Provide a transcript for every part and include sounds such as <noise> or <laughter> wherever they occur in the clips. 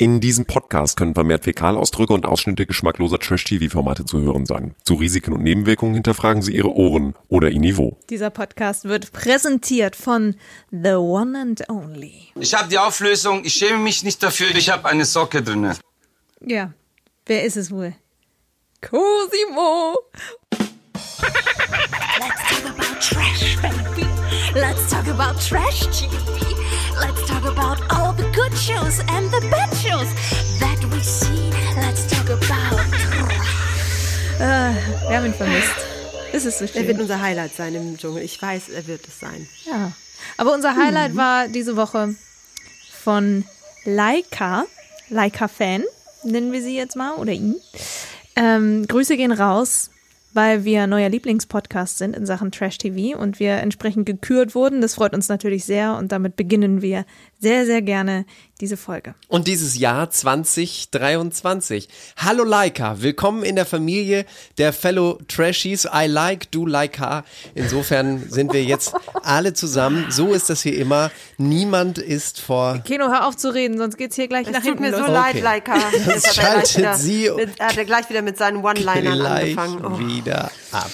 In diesem Podcast können vermehrt Fäkalausdrücke und Ausschnitte geschmackloser Trash-TV-Formate zu hören sein. Zu Risiken und Nebenwirkungen hinterfragen Sie Ihre Ohren oder Ihr Niveau. Dieser Podcast wird präsentiert von The One and Only. Ich habe die Auflösung, ich schäme mich nicht dafür, ich habe eine Socke drinne. Ja, wer ist es wohl? Cosimo! Let's talk about trash, baby. Let's talk about trash TV. Let's talk about shows and the bad shows that we see. Let's talk about. Äh, wir haben ihn vermisst. Es ist so Er wird schön. unser Highlight sein im Dschungel. Ich weiß, er wird es sein. Ja. Aber unser Highlight war diese Woche von Laika, Laika-Fan, nennen wir sie jetzt mal, oder ihn. Ähm, Grüße gehen raus, weil wir neuer Lieblingspodcast sind in Sachen Trash TV und wir entsprechend gekürt wurden. Das freut uns natürlich sehr und damit beginnen wir sehr, sehr gerne diese Folge. Und dieses Jahr 2023. Hallo Laika, willkommen in der Familie der Fellow Trashies. I like, du like her. Insofern sind wir jetzt <laughs> alle zusammen. So ist das hier immer. Niemand ist vor. Keno, hör auf zu reden, sonst geht's hier gleich Es nach tut hinten mir los. so Okay. leid, Laika. Er gleich schaltet wieder sie mit, er hat er gleich wieder mit seinen One-Linern angefangen. Oh. wieder ab.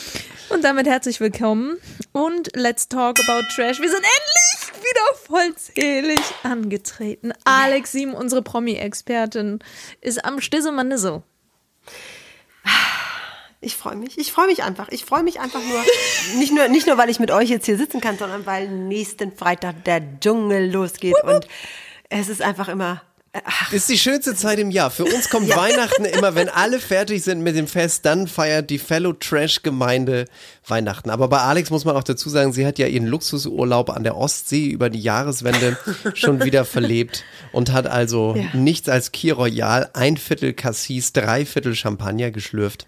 Und damit herzlich willkommen und let's talk about trash. Wir sind endlich wieder vollzählig angetreten. Alex Sieben, unsere Promi-Expertin, ist am Stissemanisse. Ich freue mich. Ich freue mich einfach. Ich freue mich einfach nur nicht, nur. nicht nur, weil ich mit euch jetzt hier sitzen kann, sondern weil nächsten Freitag der Dschungel losgeht. Und es ist einfach immer. Ach, Ist die schönste Zeit im Jahr. Für uns kommt Weihnachten immer, wenn alle fertig sind mit dem Fest, dann feiert die Fellow Trash Gemeinde Weihnachten. Aber bei Alex muss man auch dazu sagen, sie hat ja ihren Luxusurlaub an der Ostsee über die Jahreswende <laughs> schon wieder verlebt und hat also Ja. nichts als Kir Royal, ein Viertel Cassis, drei Viertel Champagner geschlürft.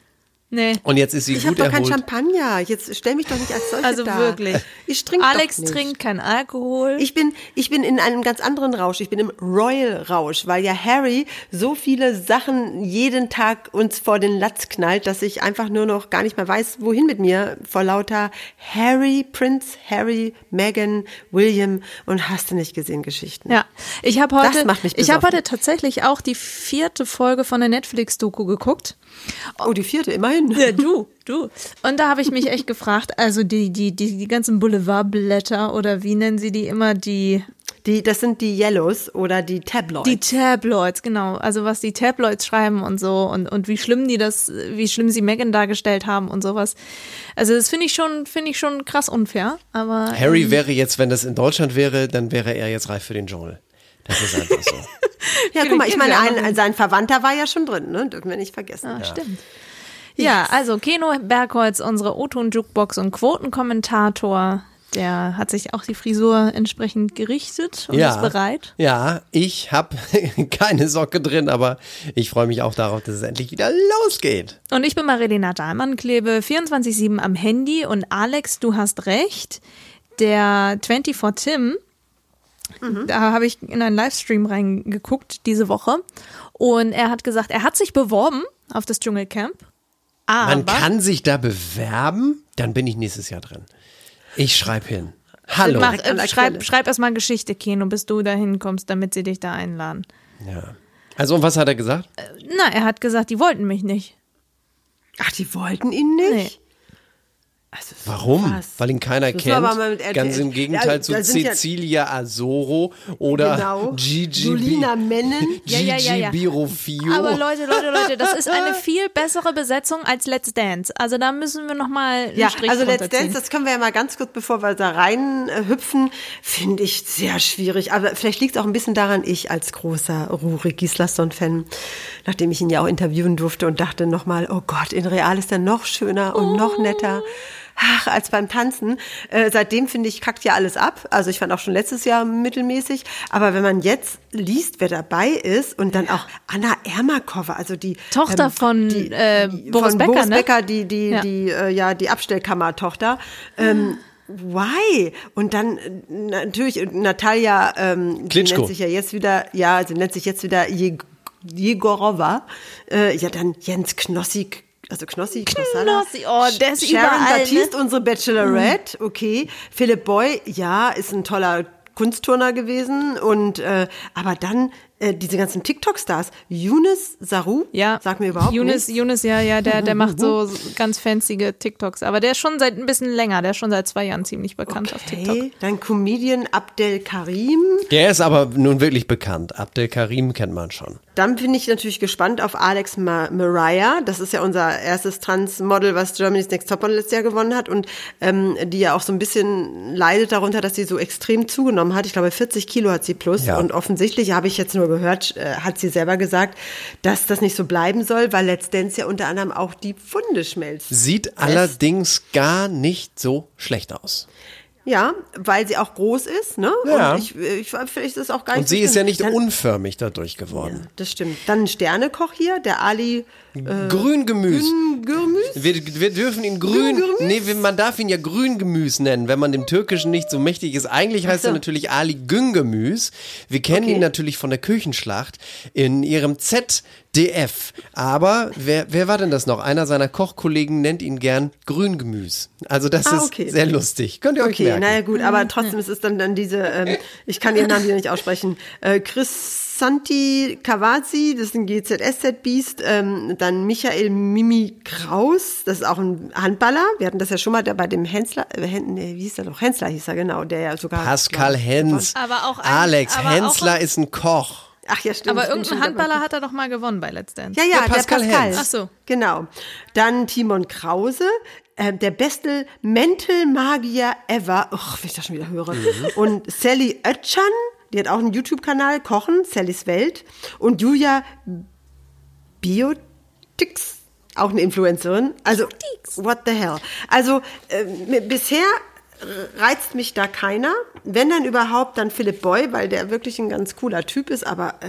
Nee. Und jetzt ist sie ich habe gut doch kein erholt. Champagner. Jetzt stell mich doch nicht als solche Also da. wirklich. Ich trinke Alex doch nicht. trinkt kein Alkohol. Ich bin, ich bin in einem ganz anderen Rausch. Ich bin im Royal-Rausch, weil ja Harry so viele Sachen jeden Tag uns vor den Latz knallt, dass ich einfach nur noch gar nicht mehr weiß, wohin mit mir vor lauter Harry, Prince Harry, Meghan, William und hast du nicht gesehen Geschichten. ja, ich habe heute, Das macht mich ich habe heute tatsächlich auch die vierte Folge von der Netflix-Doku geguckt. Oh, die vierte, immerhin. Ja, du, du. Und da habe ich mich echt gefragt, also die, die, die, die ganzen Boulevardblätter oder wie nennen sie die immer, die, Die, das sind die Yellows oder die Tabloids. Die Tabloids, genau. Also was die Tabloids schreiben und so und, und wie schlimm die das, wie schlimm sie Megan dargestellt haben und sowas. Also das finde ich schon, finde ich schon krass unfair. Aber Harry wäre jetzt, wenn das in Deutschland wäre, dann wäre er jetzt reif für den Dschungel. Das ist einfach so. <laughs> ja, guck mal, ich meine, ein, sein Verwandter war ja schon drin, ne? Dürfen wir nicht vergessen. Ah, stimmt. Ja, also Keno Bergholz, unsere O-Ton-Jukebox und Quotenkommentator, der hat sich auch die Frisur entsprechend gerichtet und ist bereit. Ja, ich habe <laughs> keine Socke drin, aber ich freue mich auch darauf, dass es endlich wieder losgeht. Und ich bin Marilena Dahlmann, klebe 24-7 am Handy und Alex, du hast recht, der 24 Tim, da habe ich in einen Livestream reingeguckt diese Woche und er hat gesagt, er hat sich beworben auf das Dschungelcamp. Aber, Man kann sich da bewerben, dann bin ich nächstes Jahr drin. Ich schreibe hin. Hallo. Mach, äh, schreib, schreib erstmal Geschichte, Keno, bis du da hinkommst, damit sie dich da einladen. Ja. Also, und was hat er gesagt? Na, er hat gesagt, die wollten mich nicht. Ach, die wollten ihn nicht? Also, so Warum? krass. Weil ihn keiner kennt. Ganz im Gegenteil zu sind ja- Cecilia Azoro oder Genau. Gigi Julina Bi- Mennen. <laughs> Ja, ja, ja, ja. Gigi Birofio. Aber Leute, Leute, Leute, das ist eine <laughs> viel bessere Besetzung als Let's Dance. Also da müssen wir nochmal einen Ja, Strich also Let's. Dance, das können wir ja mal ganz kurz, bevor wir da rein äh, hüpfen, finde ich sehr schwierig. Aber vielleicht liegt es auch ein bisschen daran, ich als großer Ruri Gislason-Fan, nachdem ich ihn ja auch interviewen durfte und dachte nochmal, oh Gott, in Real ist er noch schöner und noch netter. Ach, als beim Tanzen. Äh, seitdem finde ich, kackt ja alles ab. Also ich fand auch schon letztes Jahr mittelmäßig. Aber wenn man jetzt liest, wer dabei ist und dann auch Anna Ermakova, also die Tochter von, äh, Boris von Becker, Boris ne? Becker, die, die, Ja. die, äh, ja, die Abstellkammertochter. Ähm, why? Und dann äh, natürlich äh, Natalia, ähm, die Klitschko. nennt sich ja jetzt wieder, ja, sie nennt sich jetzt wieder Je Jegorova. Äh, ja, dann Jens Knossi, also Knossi, Knossalla. Knossi, oh, der ist Sharon überall, Baptiste, ne? unsere Bachelorette, okay. Philipp Boy, ja, ist ein toller Kunstturner gewesen und äh, aber dann äh, diese ganzen TikTok-Stars. Yunus Saru, Ja. sagt mir überhaupt Yunus, nichts. Yunus, ja, ja, der, der macht so <laughs> ganz fancy TikToks. Aber der ist schon seit ein bisschen länger, der ist schon seit zwei Jahren ziemlich bekannt auf TikTok. Okay, dann Comedian Abdel Karim. Der ist aber nun wirklich bekannt. Abdel Karim kennt man schon. Dann bin ich natürlich gespannt auf Alex Ma Mariah. Das ist ja unser erstes Trans-Model, was Germany's Next Topmodel letztes Jahr gewonnen hat und ähm, die ja auch so ein bisschen leidet darunter, dass sie so extrem zugenommen hat. Ich glaube, 40 Kilo hat sie plus Ja. und offensichtlich habe ich jetzt nur gehört, äh, hat sie selber gesagt, dass das nicht so bleiben soll, weil Let's Dance ja unter anderem auch die Pfunde schmelzt. Sieht allerdings gar nicht so schlecht aus. Ja, weil sie auch groß ist, ne? Ja. Und ich, ich, vielleicht ist es auch gar nicht Und so sie ist schlimm. ja nicht Dann, unförmig dadurch geworden. Das stimmt. Dann ein Sternekoch hier, der Ali Grüngemüs. Gürmüs. Wir, wir dürfen ihn grün, Grüngemüs? nee, man darf ihn ja Grüngemüs nennen, wenn man dem Türkischen nicht so mächtig ist. Eigentlich heißt so. er natürlich Ali Güngemüs. Wir kennen Okay. ihn natürlich von der Küchenschlacht in ihrem ZDF. Aber wer, wer war denn das noch? Einer seiner Kochkollegen nennt ihn gern Grüngemüs. Also das Ah, ist okay. sehr lustig. Könnt ihr euch Okay, merken. Naja gut, aber trotzdem ist es dann, dann diese, ähm, <laughs> ich kann ihren Namen wieder nicht aussprechen, äh, Chris Santi Cavazzi, das ist ein GZSZ-Beast, ähm, dann Michael Mimi Kraus, das ist auch ein Handballer, wir hatten das ja schon mal der bei dem Hensler, äh, Hen, nee, wie hieß er doch, Hensler hieß er, genau, der ja sogar... Pascal Hens. Aber auch ein- Alex aber auch Hensler ein- ist ein Koch. Ach ja, stimmt. Aber irgendein dabei. Handballer hat er doch mal gewonnen bei Let's Dance. Ja, ja, Der Pascal der Pascal. Hens. Ach so. Genau. Dann Timon Krause, äh, der beste Mental Magier ever. Och, wenn ich das schon wieder höre. Und Sally Oetschan, die hat auch einen YouTube-Kanal, Kochen, Sallys Welt. Und Julia Biotix, auch eine Influencerin. Also, what the hell. Also, äh, bisher reizt mich da keiner. Wenn dann überhaupt, dann Philipp Boy, weil der wirklich ein ganz cooler Typ ist, aber äh,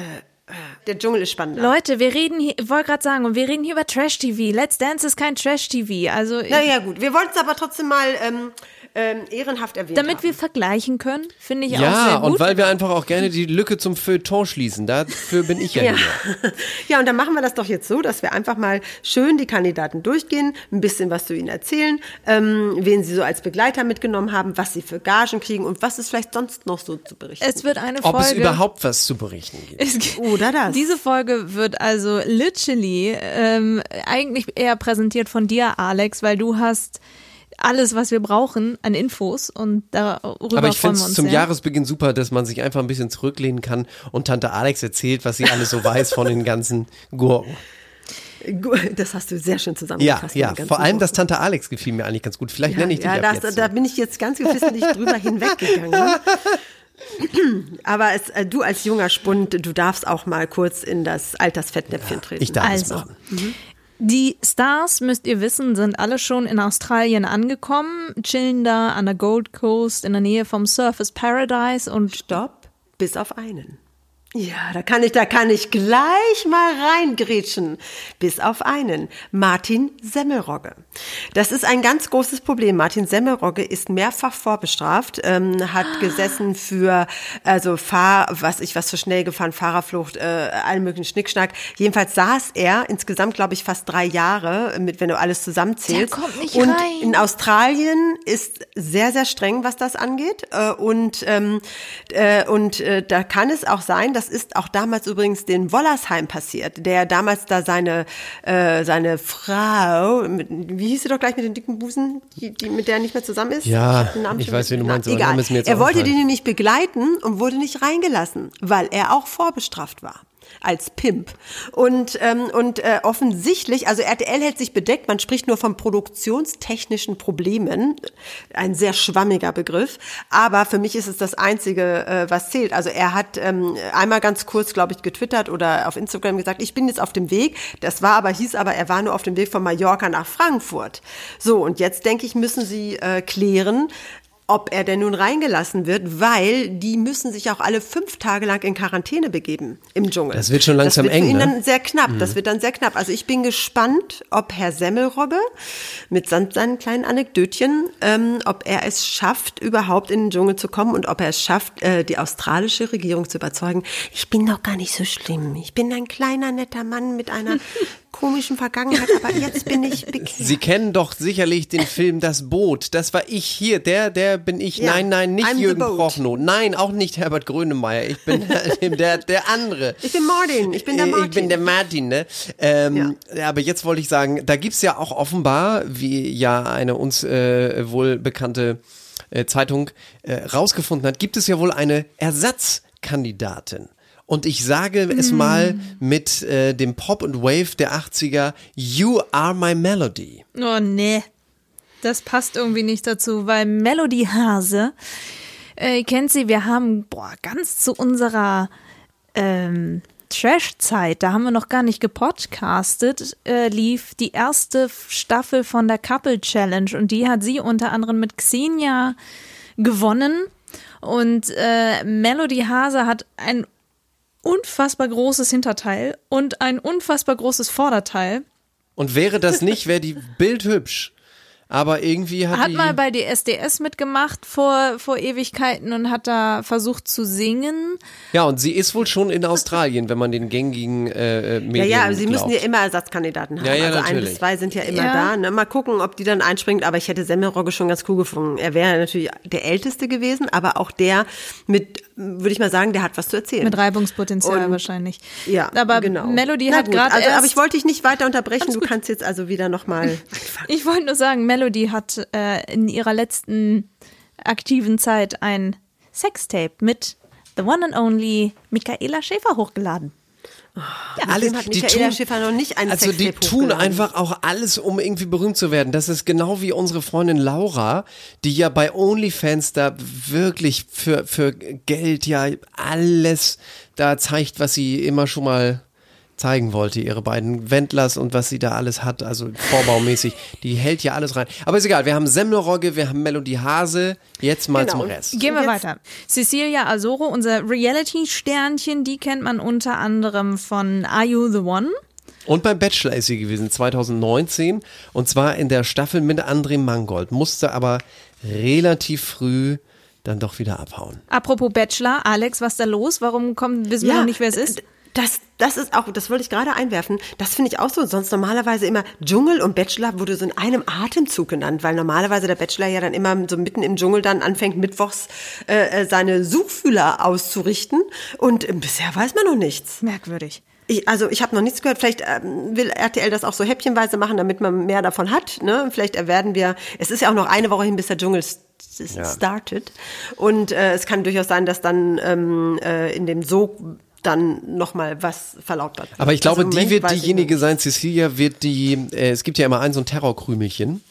der Dschungel ist spannender. Leute, wir reden hier, ich wollte gerade sagen, und wir reden hier über Trash-TV. Let's Dance ist kein Trash-TV. Also, Naja, gut. Wir wollten es aber trotzdem mal ähm, ähm, ehrenhaft erwähnen. damit wir vergleichen können, finde ich auch Ja, sehr gut. und weil wir einfach auch gerne die Lücke zum Feuilleton schließen. Dafür bin ich ja, Ja. hier. <laughs> ja, und dann machen wir das doch jetzt so, dass wir einfach mal schön die Kandidaten durchgehen, ein bisschen was zu ihnen erzählen, ähm, wen sie so als Begleiter mitgenommen haben, was sie für Gagen kriegen und was es vielleicht sonst noch so zu berichten es wird eine Ob Folge. es überhaupt was zu berichten gibt. Es gibt- Oder das. Diese Folge wird also literally ähm, eigentlich eher präsentiert von dir, Alex, weil du hast alles, was wir brauchen an Infos und darüber Aber ich finde es zum sehr. Jahresbeginn super, dass man sich einfach ein bisschen zurücklehnen kann und Tante Alex erzählt, was sie alles so weiß von den ganzen Gurken. Gu- Das hast du sehr schön Ja, zusammengefasst. ja, ganzen vor allem das Worte. Tante Alex gefiel mir eigentlich ganz gut. Vielleicht Ja, nenne ich dich ja ab das, da bin ich jetzt ganz geflissentlich drüber hinweggegangen. <laughs> Aber es, äh, du als junger Spund, du darfst auch mal kurz in das Altersfettnäpfchen treten. Ich darf es Also. machen. Die Stars, müsst ihr wissen, sind alle schon in Australien angekommen, chillen da an der Gold Coast in der Nähe vom Surface Paradise und Stopp, bis auf einen. Ja, da kann ich, da kann ich gleich mal reingrätschen. Bis auf einen. Martin Semmelrogge. Das ist ein ganz großes Problem. Martin Semmelrogge ist mehrfach vorbestraft, ähm, hat gesessen für, also Fahr, was ich, was zu schnell gefahren, Fahrerflucht, äh, allen möglichen Schnickschnack. Jedenfalls saß er insgesamt, glaube ich, fast drei Jahre, mit, wenn du alles zusammenzählst. Der kommt nicht Und rein. in Australien ist sehr, sehr streng, was das angeht. Äh, Und, ähm, äh, und äh, da kann es auch sein, das ist auch damals übrigens den Wollersheim passiert, der damals da seine, äh, seine Frau, mit, wie hieß sie doch gleich mit den dicken Busen, die, die, mit der er nicht mehr zusammen ist? Ja, den ich schon weiß, wen du meinst, Egal. Er wollte die entfallen. nämlich begleiten und wurde nicht reingelassen, weil er auch vorbestraft war als Pimp. Und, ähm, und äh, offensichtlich, also RTL hält sich bedeckt, man spricht nur von produktionstechnischen Problemen, ein sehr schwammiger Begriff, aber für mich ist es das Einzige, äh, was zählt. Also er hat ähm, einmal ganz kurz, glaube ich, getwittert oder auf Instagram gesagt, ich bin jetzt auf dem Weg, das war aber, hieß aber, er war nur auf dem Weg von Mallorca nach Frankfurt. So, und jetzt denke ich, müssen sie äh, klären, ob er denn nun reingelassen wird, weil die müssen sich auch alle fünf Tage lang in Quarantäne begeben im Dschungel. Das wird schon langsam das wird eng, Für ihn ne? dann sehr knapp. Das wird dann sehr knapp. Also ich bin gespannt, ob Herr Semmelrogge mit seinen kleinen Anekdötchen, ähm, ob er es schafft, überhaupt in den Dschungel zu kommen und ob er es schafft, äh, die australische Regierung zu überzeugen. Ich bin doch gar nicht so schlimm. Ich bin ein kleiner netter Mann mit einer <laughs> komischen Vergangenheit, aber jetzt bin ich <laughs> bekehrt. Sie kennen doch sicherlich den Film Das Boot. Das war ich hier. Der, der bin ich. Ja, Nein, nein, nicht I'm Jürgen. Prochnow. Nein, auch nicht Herbert Grönemeyer. Ich bin <laughs> der, der andere. Ich bin Martin, ich bin der Martin. Ich bin der Martin, ne? Ähm, Aber jetzt wollte ich sagen, da gibt's ja auch offenbar, wie ja eine uns äh, wohl bekannte äh, Zeitung äh, rausgefunden hat, gibt es ja wohl eine Ersatzkandidatin. Und ich sage es Hm. mal mit äh, dem Pop und Wave der 80er, You Are My Melody. Oh nee, das passt irgendwie nicht dazu, weil Melody Hase, äh, kennt sie, wir haben, boah, ganz zu unserer ähm, Trash-Zeit, da haben wir noch gar nicht gepodcastet, äh, lief die erste Staffel von der Couple Challenge und die hat sie unter anderem mit Xenia gewonnen. Und äh, Melody Hase hat ein unfassbar großes Hinterteil und ein unfassbar großes Vorderteil. Und wäre das nicht, wäre die Bild hübsch. Aber irgendwie hat, Hat die... mal bei DSDS mitgemacht vor, vor Ewigkeiten und hat da versucht zu singen. ja, und sie ist wohl schon in Australien, wenn man den gängigen äh, äh, ja, Medien ja, aber sie müssen glaubt. ja immer Ersatzkandidaten haben. Ja, ja, also ein natürlich. bis zwei sind ja immer Ja. da. Ne? Mal gucken, ob die dann einspringt. Aber ich hätte Semmelrogge schon ganz cool gefunden. Er wäre natürlich der Älteste gewesen, aber auch der mit, würde ich mal sagen, der hat was zu erzählen. Mit Reibungspotenzial Und- wahrscheinlich. ja, aber genau. Melody Na hat gerade also. Aber ich wollte dich nicht weiter unterbrechen. Du kannst jetzt also wieder nochmal. <laughs> Ich wollte nur sagen, Melody hat äh, in ihrer letzten aktiven Zeit ein Sextape mit The One and Only Michaela Schäfer hochgeladen. alles, Dem hat die Michaela tun, Schiffer noch nicht ein Also die tun einfach auch alles, um irgendwie berühmt zu werden. Das ist genau wie unsere Freundin Laura, die ja bei OnlyFans da wirklich für, für Geld ja alles da zeigt, was sie immer schon mal zeigen wollte, ihre beiden Wendlers und was sie da alles hat, also vorbaumäßig, die hält ja alles rein. Aber ist egal, wir haben Semmelrogge, wir haben Melody Hase, jetzt mal Genau. zum Rest. Gehen wir Jetzt- weiter. Cecilia Azoro, unser Reality-Sternchen, die kennt man unter anderem von Are You the One? Und beim Bachelor ist sie gewesen, 2019. Und zwar in der Staffel mit André Mangold. Musste aber relativ früh dann doch wieder abhauen. Apropos Bachelor, Alex, was ist da los? Warum kommt, wissen wir noch nicht, wer es ist? Das, das ist auch, das wollte ich gerade einwerfen. Das finde ich auch so. Sonst normalerweise immer Dschungel und Bachelor wurde so in einem Atemzug genannt, weil normalerweise der Bachelor ja dann immer so mitten im Dschungel dann anfängt, mittwochs äh, äh, seine Suchfühler auszurichten. Und äh, bisher weiß man noch nichts. Merkwürdig. Ich, also ich habe noch nichts gehört. Vielleicht ähm, will RTL das auch so häppchenweise machen, damit man mehr davon hat. Ne? Vielleicht werden wir. Es ist ja auch noch eine Woche hin, bis der Dschungel startet. Und äh, es kann durchaus sein, dass dann ähm, äh, in dem Sog dann noch mal was verlautbart. wird. Aber ich glaube, Also die wird diejenige sein, Cecilia wird die, äh, es gibt ja immer ein so ein Terrorkrümelchen.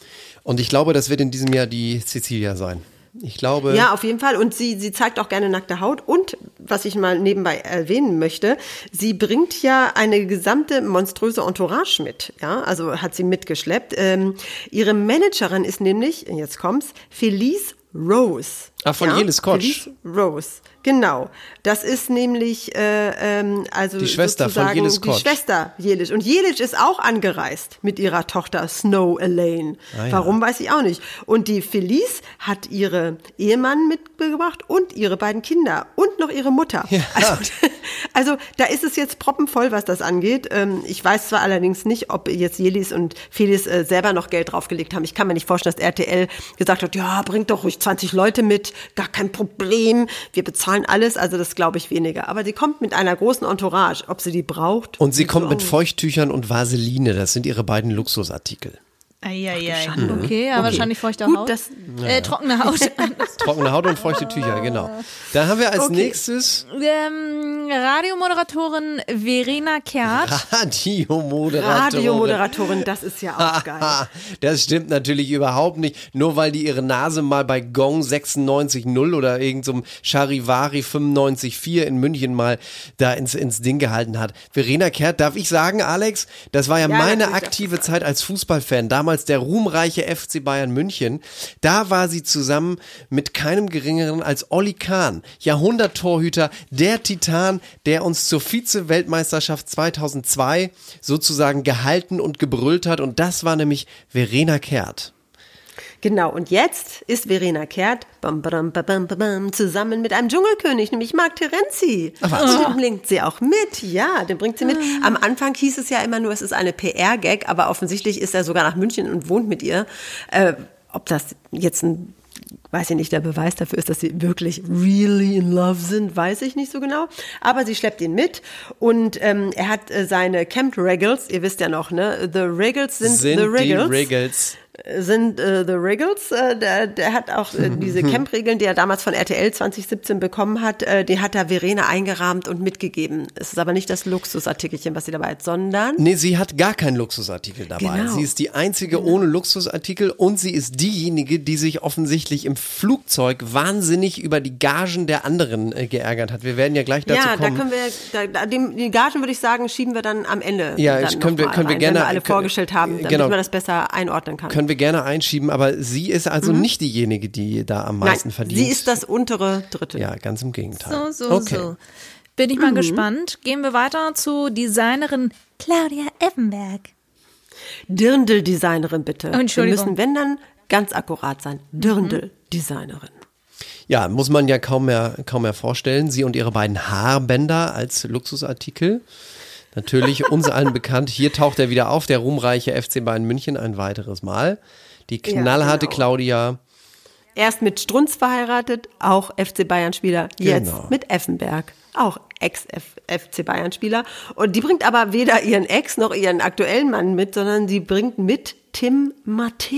Und ich glaube, das wird in diesem Jahr die Cecilia sein. Ich glaube. Ja, auf jeden Fall. Und sie, sie zeigt auch gerne nackte Haut. Und was ich mal nebenbei erwähnen möchte, sie bringt ja eine gesamte monströse Entourage mit. Ja, also hat sie mitgeschleppt. Ähm, ihre Managerin ist nämlich, jetzt kommt's, Felice Rose. Ah, von Jelis Kotsch. Rose. Genau. Das ist nämlich äh, ähm, also Die Schwester von Jelis die Kotsch. Schwester Jelic. Und Jelic ist auch angereist mit ihrer Tochter Snow Elaine. Ah, ja. Warum weiß ich auch nicht. Und die Felice hat ihre Ehemann mitgebracht und ihre beiden Kinder und noch ihre Mutter. Ja. Also, <laughs> also da ist es jetzt proppenvoll, was das angeht. Ähm, ich weiß zwar allerdings nicht, ob jetzt Jelis und Felice äh, selber noch Geld draufgelegt haben. Ich kann mir nicht vorstellen, dass RTL gesagt hat, ja, bringt doch ruhig 20 Leute mit, gar kein Problem, wir bezahlen alles. Also das glaube ich weniger. Aber sie kommt mit einer großen Entourage, ob sie die braucht. und sie kommt ich mit. Feuchttüchern und Vaseline. Das sind ihre beiden Luxusartikel. Eieiei. Okay, ja, wahrscheinlich feuchte Gut, Haut. das- äh, trockene Haut. <laughs> Trockene Haut und feuchte Tücher, genau. Dann haben wir als Okay. nächstes ähm, Radiomoderatorin Verena Kehrt. Radiomoderatorin. Radiomoderatorin, das ist ja auch geil. Ah, <laughs> das stimmt natürlich überhaupt nicht. Nur weil die ihre Nase mal bei Gong 96.0 oder irgendeinem Charivari 95.4 in München mal da ins, ins Ding gehalten hat. Verena Kehrt, darf ich sagen, Alex, das war ja, Ja, meine aktive Zeit als Fußballfan. Damals der ruhmreiche FC Bayern München. Da war sie zusammen mit keinem geringeren als Olli Kahn, Jahrhunderttorhüter, der Titan, der uns zur Vize-Weltmeisterschaft 2002 sozusagen gehalten und gebrüllt hat. Und das war nämlich Verena Kehrt. Genau, und jetzt ist Verena Kehrt bam, bam, bam, zusammen mit einem Dschungelkönig, nämlich Mark Terenzi. Und den bringt sie auch mit, ja, den bringt sie mit. Am Anfang hieß es ja immer nur, es ist eine PR-Gag, aber offensichtlich ist er sogar nach München und wohnt mit ihr. Äh, ob das jetzt ein weiß ich nicht, der Beweis dafür ist, dass sie wirklich really in love sind, weiß ich nicht so genau. Aber sie schleppt ihn mit und ähm, er hat äh, seine Camp Regals, ihr wisst ja noch, ne? The Regals sind, Sind the die Regals Regals. Sind äh, The Regals. Äh, der, der hat auch äh, <laughs> diese Camp-Regeln, die er damals von RTL 2017 bekommen hat, äh, die hat er Verena eingerahmt und mitgegeben. Es ist aber nicht das Luxusartikelchen, was sie dabei hat, sondern Nee, sie hat gar keinen Luxusartikel dabei. Genau. Sie ist die einzige ohne Luxusartikel und sie ist diejenige, die sich offensichtlich im Flugzeug wahnsinnig über die Gagen der anderen äh, geärgert hat. Wir werden ja gleich dazu ja, da kommen. können wir, da, da, dem, die Gagen würde ich sagen, schieben wir dann am Ende. Ja, dann ich- können wir- können wir gerne- wenn wir alle können- vorgestellt haben, damit genau. man das besser einordnen kann. Können wir gerne einschieben, aber sie ist also nicht diejenige, die da am meisten Mhm. Nein, verdient. sie ist das untere Drittel. Ja, ganz im Gegenteil. So, so, okay. so. Bin ich mal gespannt. Gehen wir weiter zu Designerin Claudia Effenberg. Dirndl-Designerin bitte. Oh, Entschuldigung. Wir müssen, wenn dann, ganz akkurat sein. Dirndl-Designerin. Ja, muss man ja kaum mehr, kaum mehr vorstellen. Sie und ihre beiden Haarbänder als Luxusartikel. Natürlich uns allen bekannt. Hier taucht er wieder auf, der ruhmreiche FC Bayern München ein weiteres Mal. Die knallharte genau. Claudia. Erst mit Strunz verheiratet, auch FC Bayern-Spieler. Jetzt Genau. mit Effenberg, auch Ex-FC Bayern-Spieler. Und die bringt aber weder ihren Ex noch ihren aktuellen Mann mit, sondern sie bringt mit Tim Matte,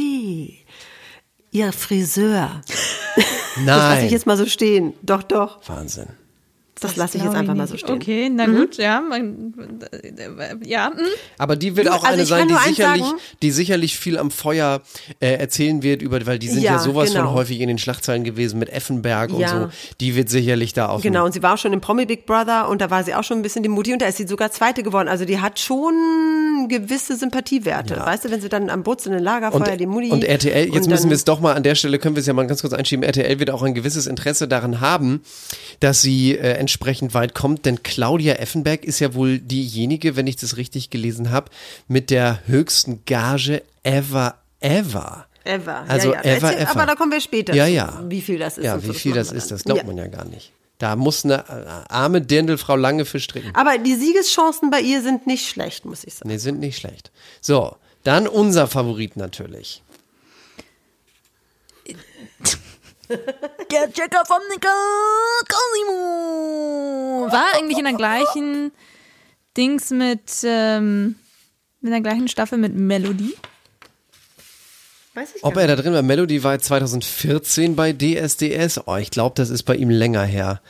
ihr Friseur. Das <laughs> lasse Nein. ich jetzt mal so stehen. Doch, doch. Wahnsinn. Das lasse ich jetzt einfach mal so stehen. Okay, na gut, ja. Man, ja, hm. Aber die wird Du, auch also eine sein, die sicherlich, sagen. die sicherlich viel am Feuer äh, erzählen wird über, weil die sind ja, Ja, sowas von genau. häufig in den Schlagzeilen gewesen mit Effenberg und Ja. so. Die wird sicherlich da auch. Genau, und sie war auch schon im Promi Big Brother und da war sie auch schon ein bisschen die Mutti und da ist sie sogar Zweite geworden. Also die hat schon gewisse Sympathiewerte. Weißt du, wenn sie dann am sitzenden Lagerfeuer Und, die Mutti. und RTL, jetzt und müssen wir es doch mal an der Stelle, können wir es ja mal ganz kurz einschieben, RTL wird auch ein gewisses Interesse daran haben, dass sie äh, entsprechend weit kommt, denn Claudia Effenberg ist ja wohl diejenige, wenn ich das richtig gelesen habe, mit der höchsten Gage ever, ever. Ever. Also ja, ja. ever, Erzähl- ever. Aber da kommen wir später Ja, ja. wie viel das ist. Ja, wie viel das wir ist, das glaubt man ja gar nicht. Da muss eine äh, arme Dirndlfrau lange für stricken. Aber die Siegeschancen bei ihr sind nicht schlecht, muss ich sagen. Nee, sind nicht schlecht. So, dann unser Favorit natürlich. <laughs> Der Checker vom Nickel Cosimo war eigentlich in der gleichen Dings mit, ähm, in der gleichen Staffel mit Melody. Weiß ich Ob gar er da drin war, Melody war 2014 bei DSDS. Oh, ich glaube, das ist bei ihm länger her.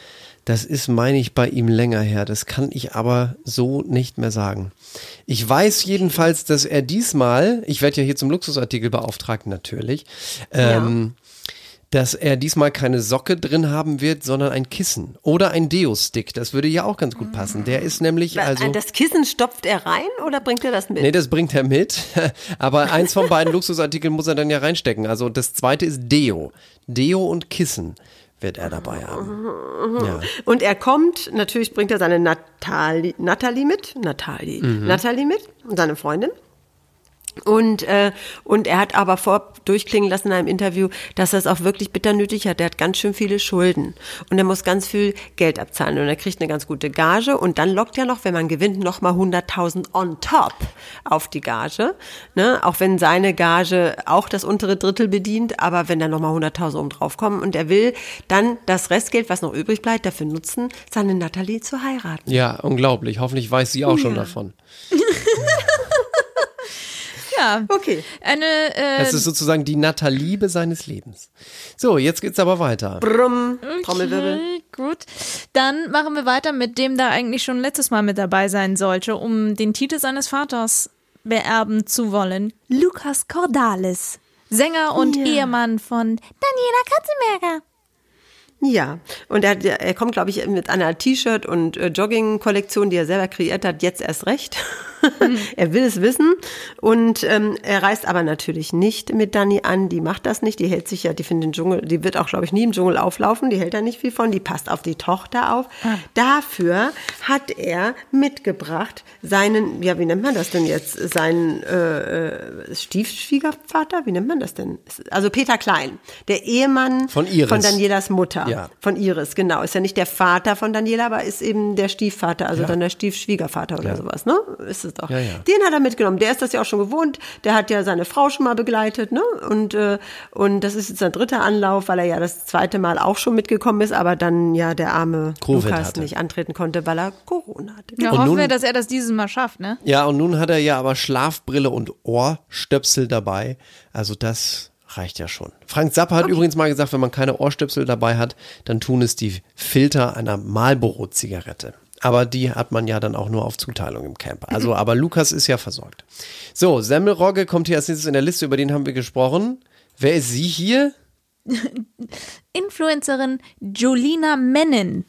Das ist, meine ich, bei ihm länger her. Das kann ich aber so nicht mehr sagen. Ich weiß jedenfalls, dass er diesmal, ich werde ja hier zum Luxusartikel beauftragt, natürlich, ähm, dass er diesmal keine Socke drin haben wird, sondern ein Kissen oder ein Deo-Stick. Das würde ja auch ganz gut passen. Der ist nämlich also. das Kissen stopft er rein oder bringt er das mit? Nee, das bringt er mit. <laughs> Aber eins von beiden Luxusartikeln muss er dann ja reinstecken. Also das zweite ist Deo. Deo und Kissen wird er dabei haben. Ja. Und er kommt, natürlich bringt er seine Nathalie, Nathalie mit, Nathalie, Mhm. Nathalie mit, seine Freundin. Und, äh, und er hat aber vor durchklingen lassen in einem Interview, dass er es auch wirklich bitter nötig hat. Er hat ganz schön viele Schulden und er muss ganz viel Geld abzahlen und er kriegt eine ganz gute Gage und dann lockt er noch, wenn man gewinnt, nochmal 100.000 on top auf die Gage. Ne? Auch wenn seine Gage auch das untere Drittel bedient, aber wenn dann nochmal 100.000 oben drauf kommen und er will dann das Restgeld, was noch übrig bleibt, dafür nutzen, seine Nathalie zu heiraten. ja, unglaublich. Hoffentlich weiß sie auch schon davon. <laughs> Ja. Okay. Eine, äh, Das ist sozusagen die Nataliebe seines Lebens. So, jetzt geht's aber weiter. Brumm, Trommelwirbel. Okay, gut. Dann machen wir weiter mit dem, der eigentlich schon letztes Mal mit dabei sein sollte, um den Titel seines Vaters beerben zu wollen. Lukas Cordalis. Sänger und Ja. Ehemann von Daniela Katzenberger. Ja, und er, er kommt, glaube ich, mit einer T-Shirt- und äh, Jogging-Kollektion, die er selber kreiert hat, jetzt erst recht. <laughs> <laughs> er will es wissen und ähm, er reist aber natürlich nicht mit Dani an. Die macht das nicht. Die hält sich ja, die findet den Dschungel, die wird auch, glaube ich, nie im Dschungel auflaufen. Die hält da nicht viel von. Die passt auf die Tochter auf. Dafür hat er mitgebracht seinen, ja, wie nennt man das denn jetzt? Seinen äh, äh, Stiefschwiegervater? Wie nennt man das denn? Also Peter Klein, der Ehemann Von Iris. von Danielas Mutter. Ja. Von Iris, genau. Ist ja nicht der Vater von Daniela, aber ist eben der Stiefvater, also Ja. dann der Stiefschwiegervater oder Ja. sowas, ne? Ist es doch. Ja, ja. Den hat er mitgenommen. Der ist das ja auch schon gewohnt. Der hat ja seine Frau schon mal begleitet, ne? Und, äh, und das ist jetzt sein dritter Anlauf, weil er ja das zweite Mal auch schon mitgekommen ist, aber dann ja der arme Covid Lukas hatte. nicht antreten konnte, weil er Corona hatte. Ja, Und hoffen nun- wir, dass er das dieses Mal schafft, ne? Ja, und nun hat er ja aber Schlafbrille und Ohrstöpsel dabei. Also das reicht ja schon. Frank Zappa hat übrigens mal gesagt, wenn man keine Ohrstöpsel dabei hat, dann tun es die Filter einer Marlboro-Zigarette. Aber die hat man ja dann auch nur auf Zuteilung im Camper. Also, aber Lukas ist ja versorgt. So, Semmelrogge kommt hier als nächstes in der Liste, über den haben wir gesprochen. Wer ist sie hier? <laughs> Influencerin Jolina Mennen.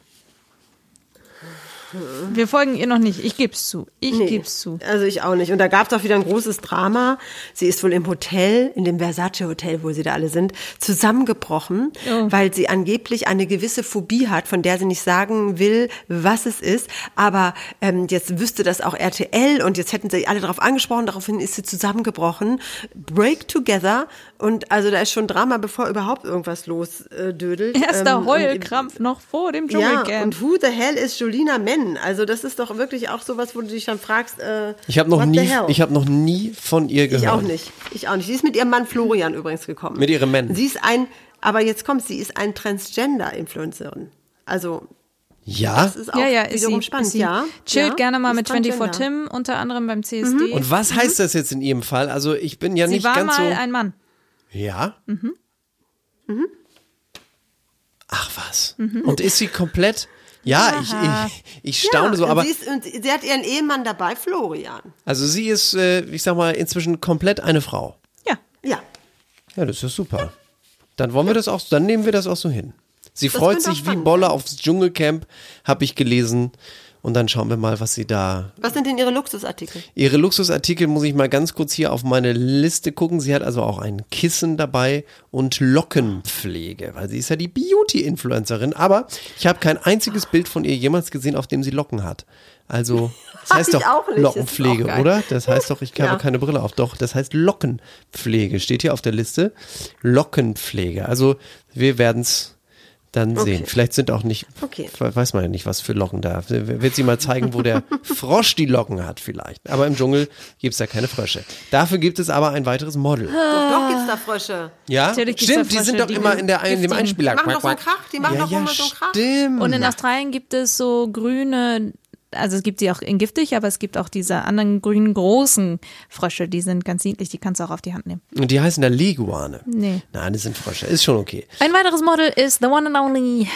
Wir folgen ihr noch nicht. Ich geb's zu. Ich Nee, geb's zu. Also ich auch nicht. Und da gab es auch wieder ein großes Drama. Sie ist wohl im Hotel, in dem Versace Hotel, wo sie da alle sind, zusammengebrochen, Oh. weil sie angeblich eine gewisse Phobie hat, von der sie nicht sagen will, was es ist. Aber ähm, jetzt wüsste das auch RTL und jetzt hätten sie alle darauf angesprochen. Daraufhin ist sie zusammengebrochen. Break together. Und also da ist schon Drama, bevor überhaupt irgendwas losdödelt. Erster Ähm, Heulkrampf noch vor dem Ja, Dschungelcamp. und who the hell ist Jolina Menn? Also das ist doch wirklich auch sowas, wo du dich dann fragst, äh, Ich habe noch what nie, the hell? ich habe noch nie von ihr gehört. Ich auch nicht. Ich auch nicht. Sie ist mit ihrem Mann Florian übrigens gekommen. Mit ihrem Mann. Sie ist ein, aber jetzt kommt, sie ist ein Transgender-Influencerin. Also, Ja. das ist auch ja, ja, ist wiederum sie, spannend, ist sie. ja. Chillt ja, gerne mal ist mit 24 Transgender. Tim, unter anderem beim CSD. Und was heißt das jetzt in ihrem Fall? Also ich bin ja sie nicht war ganz mal so. ein Mann. Ja? Mhm. Ach was. Und ist sie komplett. Ja, ich, ich, ich staune so, und aber Sie, ist, und sie hat ihren Ehemann dabei, Florian. also sie ist, äh, ich sag mal, inzwischen komplett eine Frau. Ja. Ja. Ja, das ist super. Dann wollen wir das auch, dann nehmen wir das auch so hin. Sie Das freut sich wie Bolle aufs Dschungelcamp, habe ich gelesen. Und dann schauen wir mal, was sie da Was sind denn Ihre Luxusartikel? Ihre Luxusartikel muss ich mal ganz kurz hier auf meine Liste gucken. Sie hat also auch ein Kissen dabei und Lockenpflege, weil sie ist ja die Beauty-Influencerin. Aber ich habe kein einziges Bild von ihr jemals gesehen, auf dem sie Locken hat. Also, <laughs> das heißt doch Lockenpflege, oder? Das heißt doch, ich habe Ja. keine Brille auf. Doch, das heißt Lockenpflege. Steht hier auf der Liste. Lockenpflege. Also, wir werden es dann Okay. sehen. Vielleicht sind auch nicht, Okay. weiß man ja nicht, was für Locken da. Wird sie mal zeigen, wo der <laughs> Frosch die Locken hat vielleicht. Aber im Dschungel gibt es da keine Frösche. Dafür gibt es aber ein weiteres Model. Doch, doch gibt's da Frösche. Ja, Natürlich stimmt, da die Frösche, sind doch die immer in, der, in dem. Einspieler. Die machen doch so einen. Krach, die machen ja, doch ja, immer so einen Krach. Stimmt. Und in Australien gibt es so grüne, also es gibt sie auch in giftig, aber es gibt auch diese anderen grünen großen Frösche, die sind ganz niedlich, die kannst du auch auf die Hand nehmen. Und die heißen da Leguane. Nee. Nein, das sind Frösche. Ist schon okay. Ein weiteres Model ist the one and only.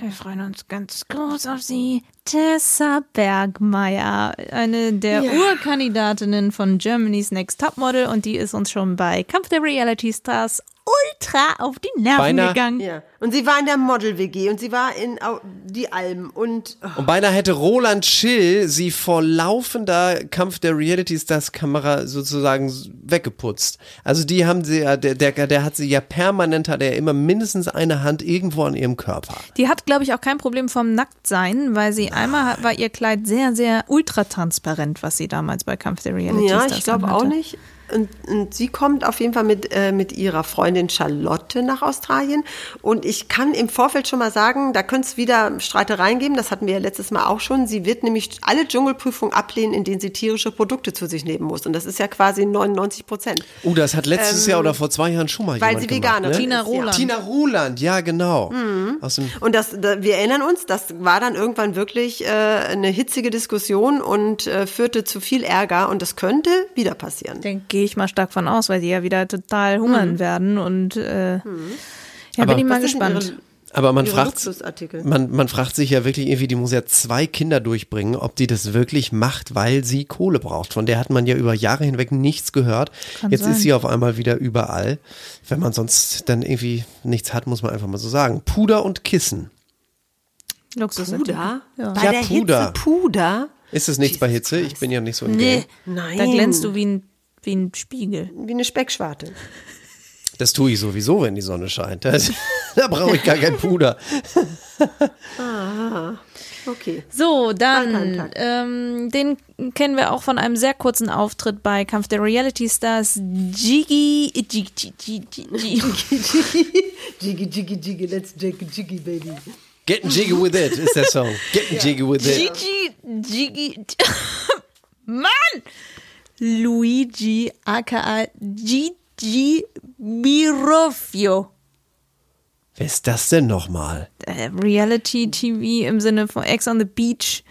Wir freuen uns ganz groß auf sie. Tessa Bergmeier, eine der Urkandidatinnen von Germany's Next Topmodel und die ist uns schon bei Kampf der Reality Stars ultra auf die Nerven Beinahe- gegangen. Ja. Und sie war in der Model-WG und sie war in die Alm und oh, Und beinahe hätte Roland Schill sie vor laufender Kampf der Reality Stars Kamera sozusagen weggeputzt. Also die haben sie ja, der, der, der hat sie ja permanent, hat er immer mindestens eine Hand irgendwo an ihrem Körper. Die hat, glaube ich, auch kein Problem vom Nacktsein, weil sie einmal hat- war ihr Kleid sehr, sehr ultratransparent, was sie damals bei Kampf der Reality Ja, Stars ich glaube auch nicht. Und, und sie kommt auf jeden Fall mit, äh, mit ihrer Freundin Charlotte nach Australien. Und ich kann im Vorfeld schon mal sagen, da könnte es wieder Streitereien geben. Das hatten wir ja letztes Mal auch schon. Sie wird nämlich alle Dschungelprüfungen ablehnen, in denen sie tierische Produkte zu sich nehmen muss. Und das ist ja quasi 99 Prozent. Oh, das hat letztes Jahr oder vor zwei Jahren schon mal Ähm, weil jemand sie Veganerin ne? Tina ja. Roland. Tina Ruland, ja genau. Aus dem Und das, da, wir erinnern uns, das war dann irgendwann wirklich äh, eine hitzige Diskussion und äh, führte zu viel Ärger. Und das könnte wieder passieren. Dann gehe ich mal stark von aus, weil die ja wieder total hungern werden und äh, ja, Aber- bin ich mal gespannt. ihre- Aber man fragt, Luxusartikel. man, man fragt sich ja wirklich irgendwie, die muss ja zwei Kinder durchbringen, ob die das wirklich macht, weil sie Kohle braucht. Von der hat man ja über Jahre hinweg nichts gehört. Jetzt sein. ist sie auf einmal wieder überall. Wenn man sonst dann irgendwie nichts hat, muss man einfach mal so sagen. Puder und Kissen. Luxus Puder? Ja. Bei Ja, der Puder. Hitze Puder? Ist es nichts bei Hitze? Ich bin ja nicht so ein Nee, Game. Nein. da glänzt du wie ein, wie ein Spiegel. Wie eine Speckschwarte. Das tue ich sowieso, wenn die Sonne scheint. Das, <laughs> da brauche ich gar kein Puder. Okay. So, dann, ähm, den kennen wir auch von einem sehr kurzen Auftritt bei Kampf der Reality Stars. Jiggy, Jiggy, Jiggy, Jiggy. <laughs> Jiggy, jiggy, jiggy, let's jiggy, jiggy, baby. Getting jiggy with it ist der Song. Getting jiggy with it. Gigi, Gigi, <laughs> Mann! Luigi, aka Gigi Mirofio. Wer ist das denn nochmal? Äh, Reality TV im Sinne von Ex on the Beach.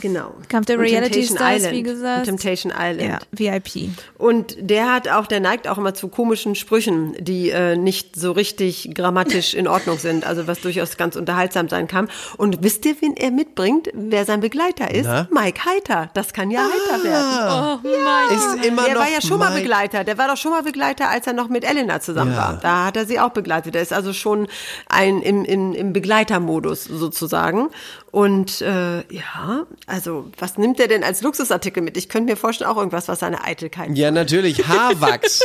Genau. Kampf der Und Reality Temptation Stars, Island. wie gesagt. Und Temptation Island. Ja, VIP. Und der hat auch, der neigt auch immer zu komischen Sprüchen, die äh, nicht so richtig grammatisch in Ordnung sind, also was durchaus ganz unterhaltsam sein kann. Und wisst ihr, wen er mitbringt, wer sein Begleiter ist? Na? Mike Heiter. Das kann ja Heiter werden. Oh mein. Ist immer Der noch war ja schon mal Mike- Begleiter. Der war doch schon mal Begleiter, als er noch mit Elena zusammen Ja. war. Da hat er sie auch begleitet. Er ist also schon ein im, im, im Begleitermodus sozusagen. Und äh, ja, also was nimmt er denn als Luxusartikel mit? Ich könnte mir vorstellen, auch irgendwas, was seine Eitelkeit. Ja, natürlich. <laughs> Haarwachs.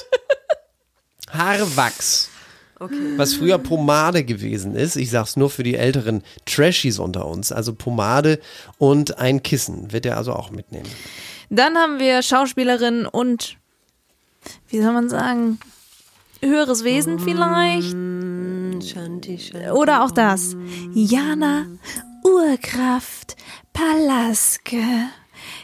Haarwachs. Was früher Pomade gewesen ist. Ich sag's nur für die älteren Trashies unter uns. Also Pomade und ein Kissen wird er also auch mitnehmen. Dann haben wir Schauspielerin und, wie soll man sagen, höheres Wesen vielleicht? Shanti, Shanti. Oder auch das. Jana Urkraft Palaske.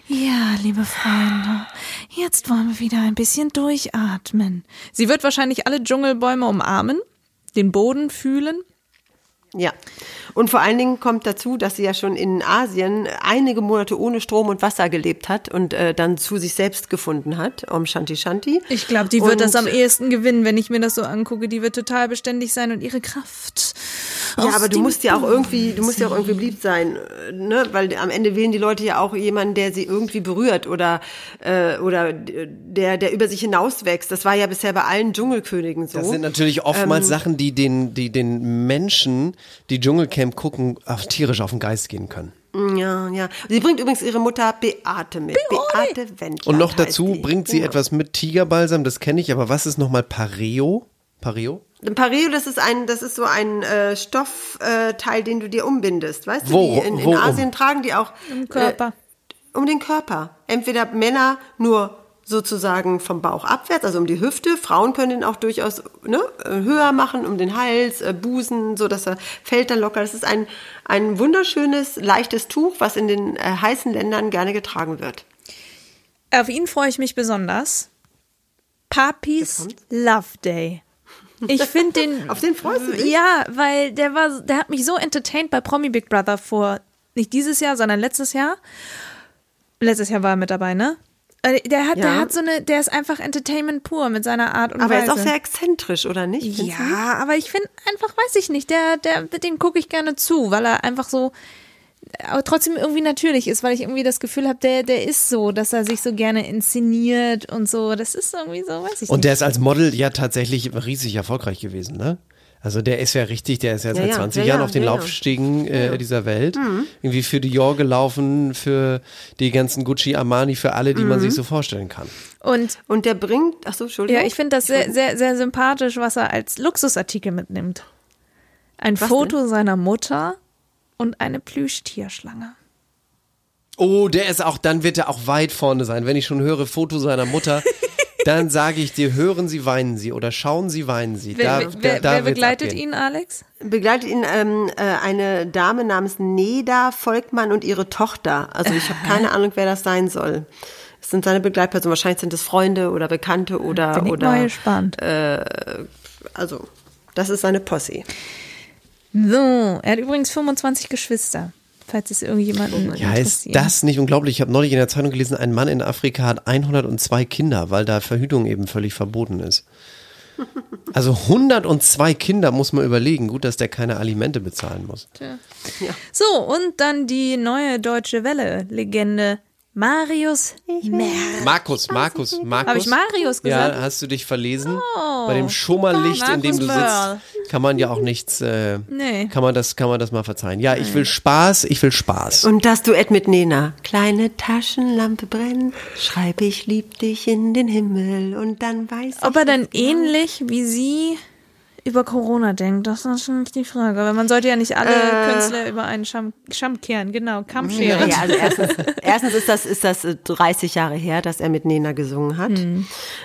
Ja, liebe Freunde, jetzt wollen wir wieder ein bisschen durchatmen. Sie wird wahrscheinlich alle Dschungelbäume umarmen, den Boden fühlen. Ja. Und vor allen Dingen kommt dazu, dass sie ja schon in Asien einige Monate ohne Strom und Wasser gelebt hat und äh, dann zu sich selbst gefunden hat, Om Shanti Shanti. Ich glaube, die wird Und- das am ehesten gewinnen, wenn ich mir das so angucke. Die wird total beständig sein und ihre Kraft. Ja, aber du musst ja auch irgendwie, du musst ja auch irgendwie beliebt sein, äh, ne? Weil am Ende wählen die Leute ja auch jemanden, der sie irgendwie berührt oder äh, oder der der über sich hinauswächst. Das war ja bisher bei allen Dschungelkönigen so. Das sind natürlich oftmals Ähm. Sachen, die den, die den Menschen, die Dschungelcamp gucken, auf, tierisch auf den Geist gehen können. ja, ja. Sie bringt übrigens ihre Mutter Beate mit. Beate Wendland. Und noch dazu bringt sie Genau. etwas mit Tigerbalsam, das kenne ich, aber was ist nochmal Pareo? Pareo? Ein Pareo, das ist ein, das ist so ein äh, Stoffteil, äh, den du dir umbindest, weißt du? Wo- die in, in? Asien tragen die auch Im Körper. Äh, um den Körper. Entweder Männer nur sozusagen vom Bauch abwärts, also um die Hüfte. Frauen können den auch durchaus ne, äh, höher machen, um den Hals, äh, Busen, so dass er fällt dann locker. Das ist ein, ein wunderschönes, leichtes Tuch, was in den äh, heißen Ländern gerne getragen wird. Auf ihn freue ich mich besonders. Papis Love Day. Ich finde den. <laughs> Auf den freust du dich? Ja, weil der war, der hat mich so entertained bei Promi Big Brother vor nicht dieses Jahr, sondern letztes Jahr. Letztes Jahr war er mit dabei, ne? Äh, Der hat, der Ja. hat so eine, der ist einfach Entertainment pur mit seiner Art und Aber er Weise. ist auch sehr exzentrisch, oder nicht? Du nicht? Ja, aber ich finde einfach, weiß ich nicht, der, der, den gucke ich gerne zu, weil er einfach so, aber trotzdem irgendwie natürlich ist, weil ich irgendwie das Gefühl habe, der, der ist so, dass er sich so gerne inszeniert und so. Das ist irgendwie so, weiß ich Und nicht. der ist als Model ja tatsächlich riesig erfolgreich gewesen, ne? Also der ist ja richtig, der ist ja seit ja, 20 ja, Jahren ja, auf den. Laufstiegen äh, dieser Welt. Irgendwie für Dior gelaufen, für die ganzen Gucci Armani, für alle, die man sich so vorstellen kann. Und Und der bringt, ach so, Entschuldigung. ja, ich finde das sehr, sehr, sehr sympathisch, was er als Luxusartikel mitnimmt. Ein Was Foto seiner Mutter und eine Plüschtierschlange. Oh, der ist auch, dann wird er auch weit vorne sein. Wenn ich schon höre Foto seiner Mutter, <laughs> dann sage ich dir, hören Sie, weinen Sie oder schauen Sie, weinen Sie. Wer, Da, wer, da, da wer begleitet abgehen. ihn, Alex? begleitet ihn ähm, äh, eine Dame namens Neda Volkmann und ihre Tochter. Also ich habe keine <laughs> Ahnung, wer das sein soll. Es sind seine Begleitpersonen. Wahrscheinlich sind es Freunde oder Bekannte oder Bin ich oder mal gespannt. also das ist seine Posse. So, er hat übrigens 25 Geschwister, falls es irgendjemanden Ja, ist interessiert. das nicht unglaublich? Ich habe neulich in der Zeitung gelesen, ein Mann in Afrika hat 102 Kinder, weil da Verhütung eben völlig verboten ist. <laughs> Also 102 Kinder muss man überlegen. Gut, dass der keine Alimente bezahlen muss. So, und dann die neue deutsche Welle-Legende Marius Merck. Markus, Markus, Markus. Habe ich Marius Ja, gesagt? hast du dich verlesen? Bei dem Schummerlicht, in dem du Merl. sitzt, kann man ja auch nichts, äh, Nee. kann man das, kann man das mal verzeihen. Ja, ich will Spaß, ich will Spaß. Und das Duett mit Nena. Kleine Taschenlampe brennt, schreibe ich lieb dich in den Himmel und dann weiß ich. Ob er dann ähnlich wie sie über Corona denkt, das ist natürlich die Frage. Weil man sollte ja nicht alle Äh. Künstler über einen Scham, Kamm kehren, genau, Kamm scheren. ja, also erstens, erstens ist das, ist das äh, 30 Jahre her, dass er mit Nena gesungen hat.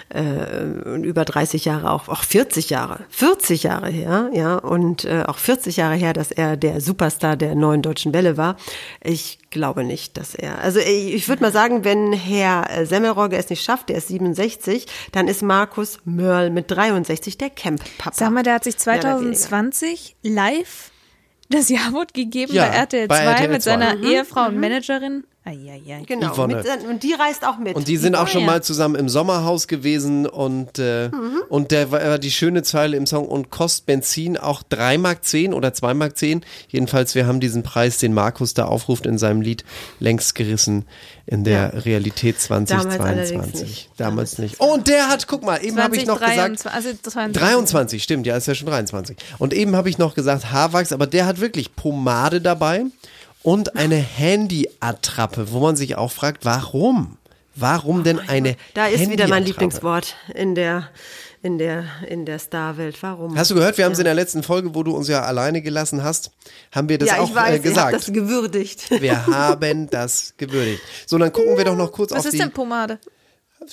Äh, und über 30 Jahre auch, auch 40 Jahre, 40 Jahre her, ja, und äh, auch 40 Jahre her, dass er der Superstar der neuen deutschen Welle war. Ich glaube nicht, dass er, also ich, ich würde mal sagen, wenn Herr äh, Semmelrogge es nicht schafft, der ist 67, dann ist Markus Mörl mit 63 der Camp-Papa. Sag mal, der hat sich Mehr oder weniger. 2020 live das Jawort gegeben Ja, bei RTL 2 bei RTL mit 2. seiner Ehefrau und Managerin. Eieiei. Genau, Yvonne. mit, und die reist auch mit. Und die sind auch schon ja. mal zusammen im Sommerhaus gewesen und, äh, Mhm. und der war die schöne Zeile im Song und kostet Benzin auch 3 Mark 10 oder 2 Mark 10. Jedenfalls, wir haben diesen Preis, den Markus da aufruft in seinem Lied, längst gerissen in der Realität Damals 2022. allerdings nicht. Damals nicht. Und der hat, guck mal, eben habe ich noch gesagt, 2023, also 22. 23, stimmt, ja, ist ja schon 23. Und eben habe ich noch gesagt Haarwachs, aber der hat wirklich Pomade dabei und eine Handy-Attrappe, wo man sich auch fragt, warum? Warum denn eine Da ist wieder mein? Lieblingswort in der, in der, in der Starwelt. Warum? Hast du gehört, wir haben es in der letzten Folge, wo du uns ja alleine gelassen hast, haben wir das ja, auch ich weiß, äh, ihr habt gesagt. das gewürdigt. wir <laughs> haben das gewürdigt. So, dann gucken wir doch noch kurz Was auf ist die, denn Pomade?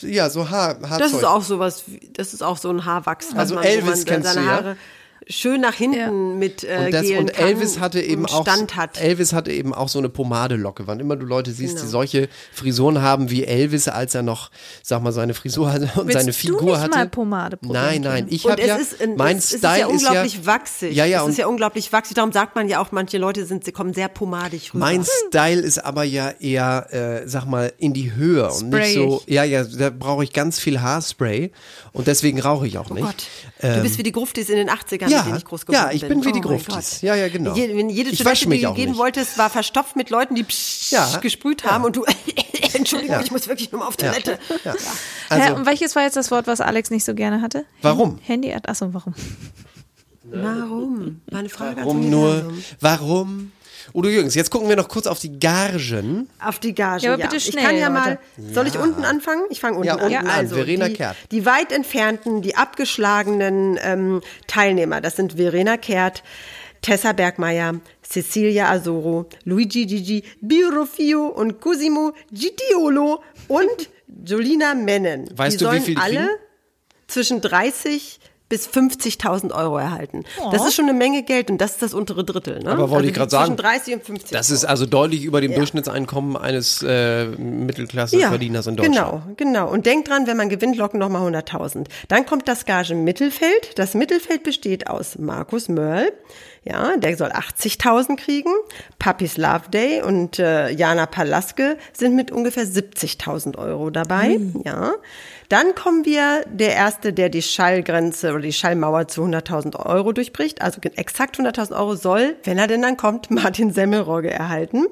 ja, so Haar, Haarzeug. Das ist auch sowas, wie- das ist auch so ein Haarwachs. was Also man, Elvis man kennst seine du, ja? Haare schön nach hinten mit äh, und, das, und Elvis hatte eben und auch hat. Elvis hatte eben auch so eine Pomadelocke. Wann immer du Leute siehst, Genau. die solche Frisuren haben wie Elvis, als er noch, sag mal, seine Frisur hatte und Willst seine du Figur nicht hatte. mal Pomade probieren, Nein, nein, ich habe es ja ist, ein- mein es, Style ist ja unglaublich ist ja wachsig. Ja, ja, es und ist ja unglaublich wachsig. Darum sagt man ja auch, manche Leute sind, sie kommen sehr pomadig rüber. Mein Style ist aber ja eher, äh, sag mal, in die Höhe und nicht so. Ja, ja, da brauche ich ganz viel Haarspray und deswegen rauche ich auch Oh nicht. Gott, du bist wie die Gruftis in den 80ern, ja, mit denen ich groß geworden ja, bin. ich bin wie die Oh Gruftis. Ja, ja, genau. Je, wenn jede ich Toilette, wasche mich die du gehen nicht. wolltest, war verstopft mit Leuten, die psch <laughs> Ja, gesprüht ja. haben und du, <laughs> Entschuldigung, ich muss wirklich nur mal auf Toilette. Ja. Also, und welches war jetzt das Wort, was Alex nicht so gerne hatte? Warum? Handy, achso, warum? Warum? Meine Frage warum nur? Warum? Udo Jürgens, jetzt gucken wir noch kurz auf die Gargen. Auf die Gagen, Ja, ja. aber bitte ich schnell, kann ja Leute. mal, soll ich unten anfangen? Ich fange unten Ja, an. unten an. Also, Verena die, Kehrt. Die weit entfernten, die abgeschlagenen ähm, Teilnehmer, das sind Verena Kehrt, Tessa Bergmeier, Cecilia Azoro, Luigi Gigi Biorofio und Cosimo Gitiolo und Jolina Mennen. Weißt die du, wie sollen viel die alle kriegen? zwischen 30 bis 50.000 Euro erhalten. Oh. Das ist schon eine Menge Geld und das ist das untere Drittel. Ne? Aber wollte ich die grad zwischen sagen, 30 und 50. Das ist also deutlich über dem Durchschnittseinkommen eines äh, Mittelklasseverdieners in Deutschland. Genau, genau. Und denkt dran, wenn man gewinnt, locken nochmal 100.000. Dann kommt das Gage-Mittelfeld. Das Mittelfeld besteht aus Markus Mörl. Ja, der soll 80.000 kriegen. Papis Love Day und äh, Jana Palaske sind mit ungefähr 70.000 Euro dabei. Ja. Dann kommen wir, der Erste, der die Schallgrenze oder die Schallmauer zu 100.000 Euro durchbricht. Also exakt 100.000 Euro soll, wenn er denn dann kommt, <laughs> Martin Semmelrogge erhalten.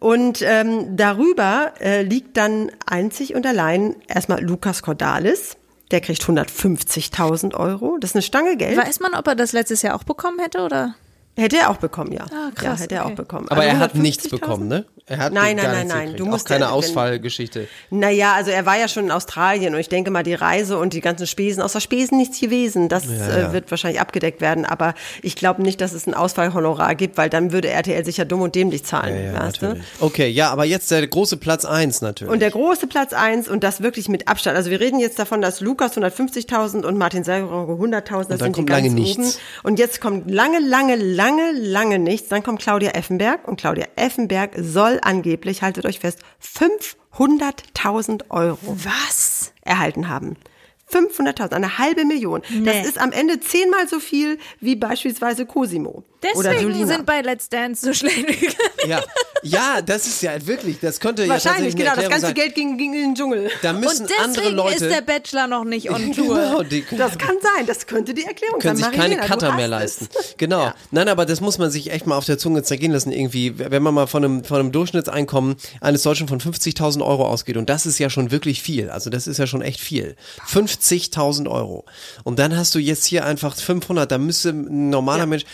Und ähm, darüber äh, liegt dann einzig und allein erstmal Lukas Cordalis. Der kriegt 150.000 Euro. Das ist eine Stange Geld. Weiß man, ob er das letztes Jahr auch bekommen hätte oder? Hätte er auch bekommen, ja. Ah, krass, ja, hätte er okay. auch bekommen. Aber Also er hat 150.000? nichts bekommen, ne? Er hat Nein, nein, nein, nein. Du auch musst keine ja- wenn- Ausfallgeschichte. Naja, also er war ja schon in Australien und ich denke mal, die Reise und die ganzen Spesen, außer Spesen nichts gewesen. Das ja. Äh, wird wahrscheinlich abgedeckt werden, aber ich glaube nicht, dass es ein Ausfallhonorar gibt, weil dann würde RTL sicher dumm und dämlich zahlen, Ja, weißt du? Okay, ja, aber jetzt der große Platz eins natürlich. Und der große Platz eins und das wirklich mit Abstand. Also wir reden jetzt davon, dass Lukas 150.000 und Martin Selgeroge 100.000, das dann sind die kommt ganz lange oben. nichts. Und jetzt kommt lange, lange, lange, lange nichts. Dann kommt Claudia Effenberg und Claudia Effenberg soll angeblich, haltet euch fest, 500.000 Euro Was? erhalten haben. 500.000, eine halbe Million. Nee. Das ist am Ende zehnmal so viel wie beispielsweise Cosimo Deswegen sind bei Let's Dance so schnell. <laughs> ja, Ja, das ist ja wirklich, das könnte ja Wahrscheinlich, genau. Das ganze sein. Geld ging, ging in den Dschungel. Da müssen Und andere deswegen Leute ist der Bachelor noch nicht on <laughs> Tour. Genau, die Das kann sein, das könnte die Erklärung können sein. sich keine Marilena, Cutter mehr leisten. Genau. Nein, aber das muss man sich echt mal auf der Zunge zergehen lassen irgendwie. Wenn man mal von einem, von einem Durchschnittseinkommen eines Deutschen von 50.000 Euro ausgeht und das ist ja schon wirklich viel. Also das ist ja schon echt viel. 50.000 Euro. Und dann hast du jetzt hier einfach 500. Da müsste ein normaler Mensch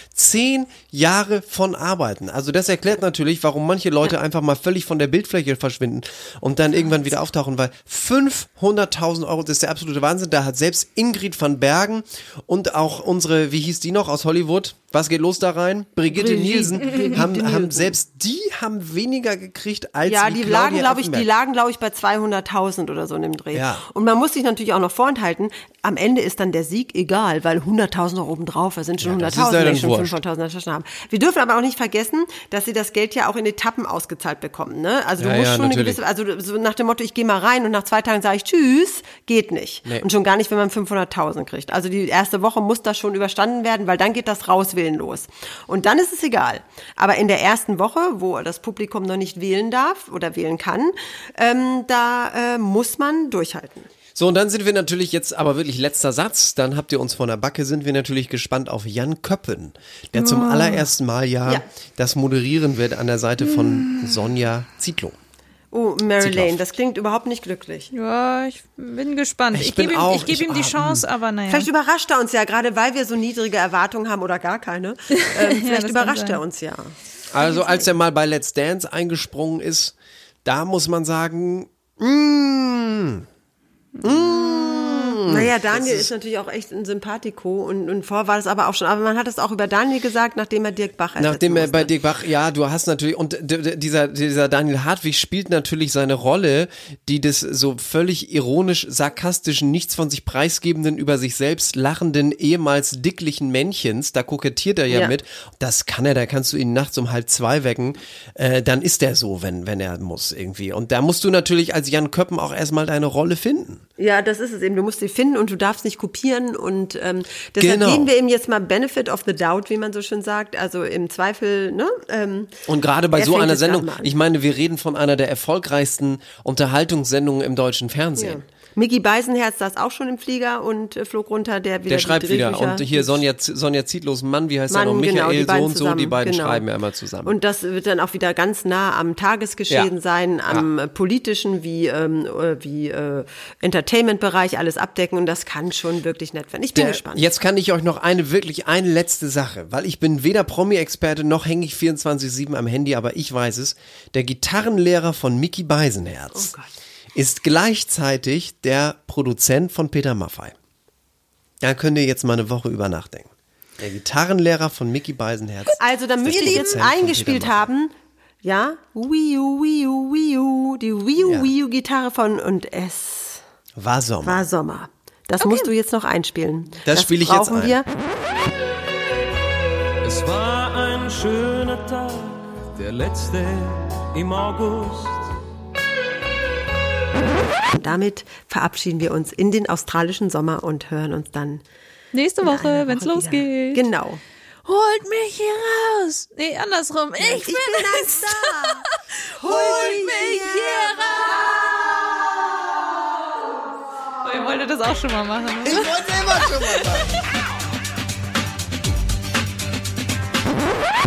zehn Jahre von arbeiten. Also das erklärt natürlich, warum manche Leute einfach mal völlig von der Bildfläche verschwinden und dann irgendwann wieder auftauchen, weil 500.000 Euro, das ist der absolute Wahnsinn. Da hat selbst Ingrid van Bergen und auch unsere, wie hieß die noch aus Hollywood? Was geht los da rein? Brigitte Nielsen haben, haben selbst die haben weniger gekriegt als Ja, die Claudia lagen, glaube ich, die lagen, glaube ich, bei 200.000 oder so in dem Dreh. Ja. Und man muss sich natürlich auch noch vorenthalten, am Ende ist dann der Sieg egal, weil 100.000 Euro obendrauf, da sind schon Ja, das 100.000, ist ja wenn dann ich schon wurscht. 500.000 in der Tasche haben. Wir dürfen aber auch nicht vergessen, dass sie das Geld ja auch in Etappen ausgezahlt bekommen. Ne? Also du Ja, musst ja, schon eine natürlich. gewisse, also so nach dem Motto, ich gehe mal rein und nach zwei Tagen sage ich Tschüss, geht nicht. Nee. Und schon gar nicht, wenn man 500.000 kriegt. Also die erste Woche muss das schon überstanden werden, weil dann geht das Rauswählen los. Und dann ist es egal. Aber in der ersten Woche, wo das Publikum noch nicht wählen darf oder wählen kann, ähm, da äh, muss man durchhalten. So, und dann sind wir natürlich jetzt aber wirklich letzter Satz. Dann habt ihr uns von der Backe, sind wir natürlich gespannt auf Jan Köppen, der zum allerersten Mal ja, Ja. das moderieren wird an der Seite von Sonja Zietlow. Oh, Mary Lane, das klingt überhaupt nicht glücklich. Ja, ich bin gespannt. Ich Ich, gebe ihm, ich gebe ich- ihm die Chance, aber naja. Vielleicht überrascht er uns ja, gerade weil wir so niedrige Erwartungen haben oder gar keine. <laughs> Ähm, vielleicht kann überrascht er uns ja. Also, als er mal bei Let's Dance eingesprungen ist, da muss man sagen, mm, Naja, Daniel ist, natürlich auch echt ein Sympathiko und, und vor war das aber auch schon. Aber man hat es auch über Daniel gesagt, nachdem er Dirk Bach Nachdem er bei Dirk Bach, ja, du hast natürlich, und dieser, dieser Daniel Hartwig spielt natürlich seine Rolle, die des so völlig ironisch, sarkastischen, nichts von sich preisgebenden, über sich selbst lachenden, ehemals dicklichen Männchens, da kokettiert er ja, Ja. mit. Das kann er, da kannst du ihn nachts um halb zwei wecken, äh, dann ist er so, wenn, wenn er muss irgendwie. Und da musst du natürlich als Jan Köppen auch erstmal deine Rolle finden. Ja, das ist es eben. Du musst sie finden und du darfst nicht kopieren und ähm, deshalb Genau. geben wir ihm jetzt mal Benefit of the Doubt, wie man so schön sagt. Also im Zweifel, ne? Ähm, Und gerade bei so einer Sendung, ich meine, wir reden von einer der erfolgreichsten Unterhaltungssendungen im deutschen Fernsehen. Mickey Beisenherz saß auch schon im Flieger und äh, flog runter, der wieder Der die schreibt wieder. Und hier Sonja, Sonja Zietlos Mann, wie heißt er Mann, noch? Michael, genau, so und so, zusammen, die beiden genau. schreiben ja immer zusammen. Und das wird dann auch wieder ganz nah am Tagesgeschehen Ja. sein, am äh, politischen wie, ähm, äh, wie äh, Entertainment-Bereich alles abdecken und das kann schon wirklich nett werden. Ich bin Der, gespannt. jetzt kann ich euch noch eine, wirklich eine letzte Sache, weil ich bin weder Promi-Experte noch hänge ich 24-7 am Handy, aber ich weiß es. Der Gitarrenlehrer von Mickey Beisenherz Oh Gott. Ist gleichzeitig der Produzent von Peter Maffay. Da könnt ihr jetzt mal eine Woche über nachdenken. Der Gitarrenlehrer von Mickey Beisenherz. Also, da müsst ihr jetzt eingespielt haben, ja, Wii U, Wii U, Wii U, die Wii U, Ja. Wii U Gitarre von und es War Sommer. war Sommer. Das musst du jetzt noch einspielen. Das spiele ich jetzt brauchen ein. wir. Es war ein schöner Tag, der letzte im August. Und damit verabschieden wir uns in den australischen Sommer und hören uns dann Nächste Woche, wenn's Woche losgeht. Genau. Holt mich hier raus. Nee, andersrum. Ich, bin, ein Star. <laughs> Holt mich hier raus. Oh, ihr wolltet das auch schon mal machen. Ich wollte immer schon mal sagen.